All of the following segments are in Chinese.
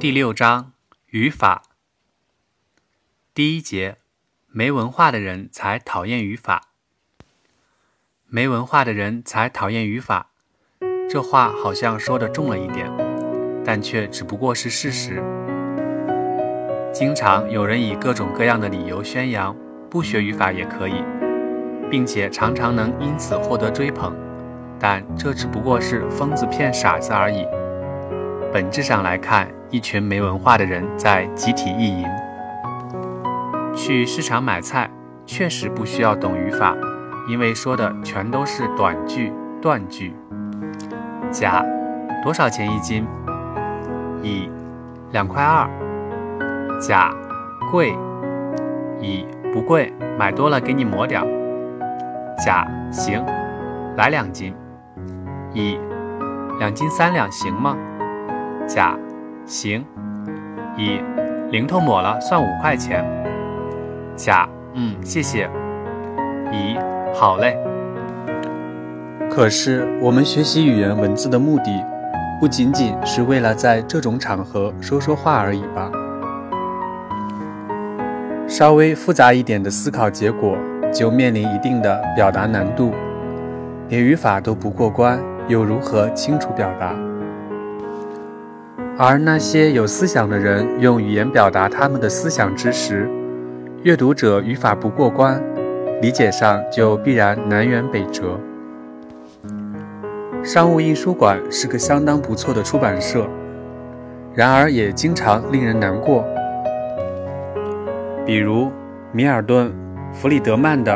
第六章语法第一节，没文化的人才讨厌语法。没文化的人才讨厌语法，这话好像说的重了一点，但却只不过是事实。经常有人以各种各样的理由宣扬不学语法也可以，并且常常能因此获得追捧，但这只不过是疯子骗傻子而已。本质上来看，一群没文化的人在集体意淫。去市场买菜确实不需要懂语法，因为说的全都是短句、断句。甲，多少钱一斤？乙，两块二。甲，贵。乙，不贵，买多了给你抹点。甲，行，来两斤。乙，两斤三两行吗？甲，行。乙，零头抹了算五块钱。甲，嗯，谢谢。乙，好嘞。可是我们学习语言文字的目的，不仅仅是为了在这种场合说说话而已吧？稍微复杂一点的思考结果，就面临一定的表达难度。连语法都不过关，又如何清楚表达？而那些有思想的人用语言表达他们的思想之时，阅读者语法不过关，理解上就必然南辕北辙。商务印书馆是个相当不错的出版社，然而也经常令人难过。比如米尔顿·弗里德曼的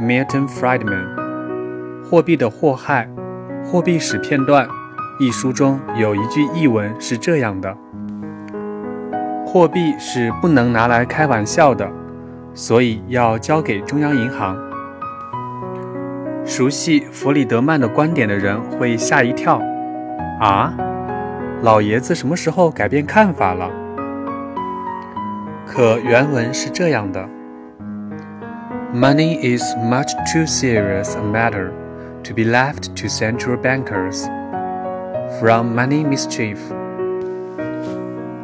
《Milton Friedman：货币的祸害》《货币史片段》。一书中有一句译文是这样的：“货币是不能拿来开玩笑的，所以要交给中央银行。”熟悉弗里德曼的观点的人会吓一跳：“啊，老爷子什么时候改变看法了？”可原文是这样的：“Money is much too serious a matter to be left to central bankers.” From Money Mischief，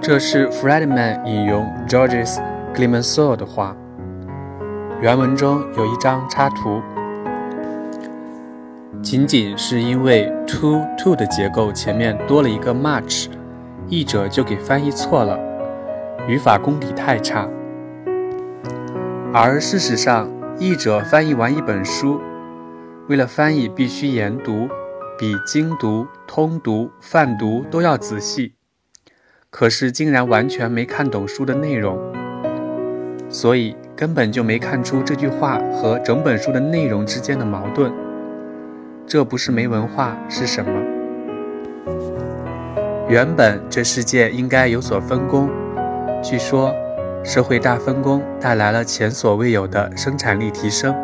这是 Friedman 引用 Georges Clemenceau 的话。原文中有一张插图，仅仅是因为 to to 的结构前面多了一个 much，译者就给翻译错了，语法功底太差。而事实上，译者翻译完一本书，为了翻译必须研读。比精读、通读、泛读都要仔细，可是竟然完全没看懂书的内容，所以根本就没看出这句话和整本书的内容之间的矛盾。这不是没文化是什么？原本这世界应该有所分工，据说社会大分工带来了前所未有的生产力提升。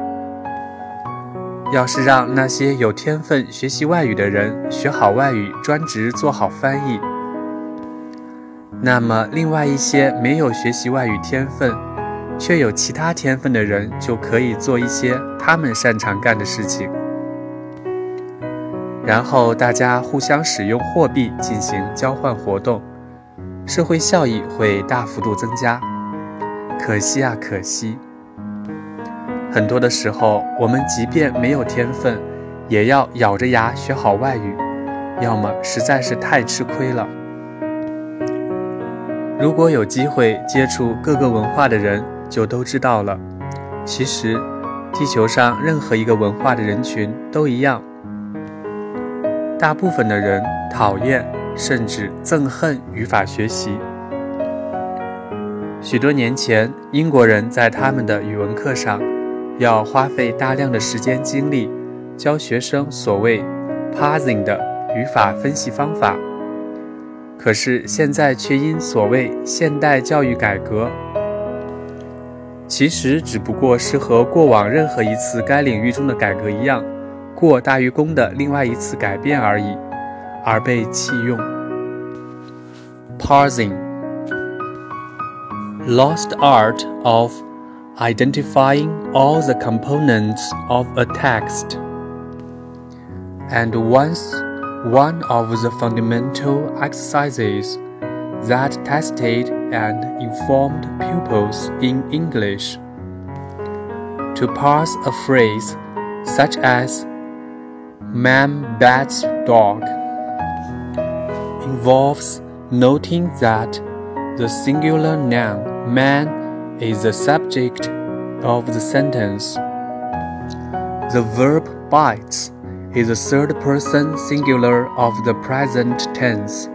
要是让那些有天分学习外语的人学好外语，专职做好翻译，那么另外一些没有学习外语天分，却有其他天分的人就可以做一些他们擅长干的事情，然后大家互相使用货币进行交换活动，社会效益会大幅度增加。可惜啊，可惜。很多的时候，我们即便没有天分，也要咬着牙学好外语，要么实在是太吃亏了。如果有机会接触各个文化的人，就都知道了。其实，地球上任何一个文化的人群都一样，大部分的人讨厌甚至憎恨语法学习。许多年前，英国人在他们的语文课上。要花费大量的时间精力教学生所谓 parsing 的语法分析方法，可是现在却因所谓现代教育改革，其实只不过是和过往任何一次该领域中的改革一样，过大于功的另外一次改变而已，而被弃用。parsing，lost art of identifying all the components of a text. And once one of the fundamental exercises that tested and informed pupils in English. To parse a phrase such as man bats dog involves noting that the singular noun man is the subject of the sentence. The verb bites is the third person singular of the present tense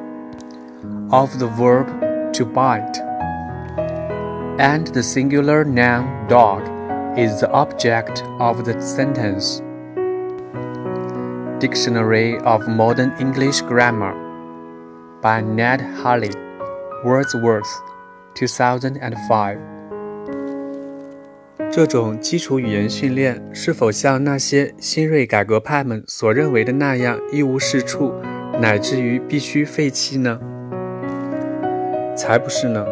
of the verb to bite. And the singular noun dog is the object of the sentence. Dictionary of Modern English Grammar by Ned Harley, Wordsworth, 2005. 这种基础语言训练是否像那些新锐改革派们所认为的那样一无是处，乃至于必须废弃呢？才不是呢！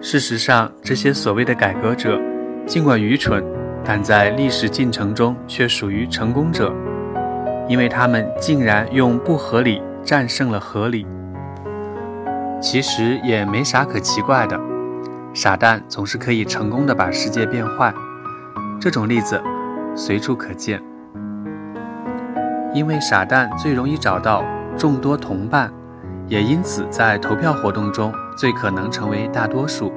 事实上，这些所谓的改革者，尽管愚蠢，但在历史进程中却属于成功者，因为他们竟然用不合理战胜了合理。其实也没啥可奇怪的，傻蛋总是可以成功的把世界变坏，这种例子随处可见。因为傻蛋最容易找到众多同伴。也因此，在投票活动中最可能成为大多数。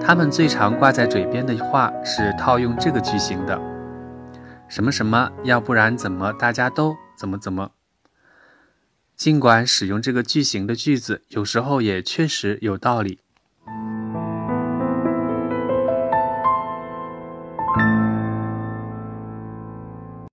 他们最常挂在嘴边的话是套用这个句型的：“什么什么，要不然怎么大家都怎么怎么。”尽管使用这个句型的句子有时候也确实有道理，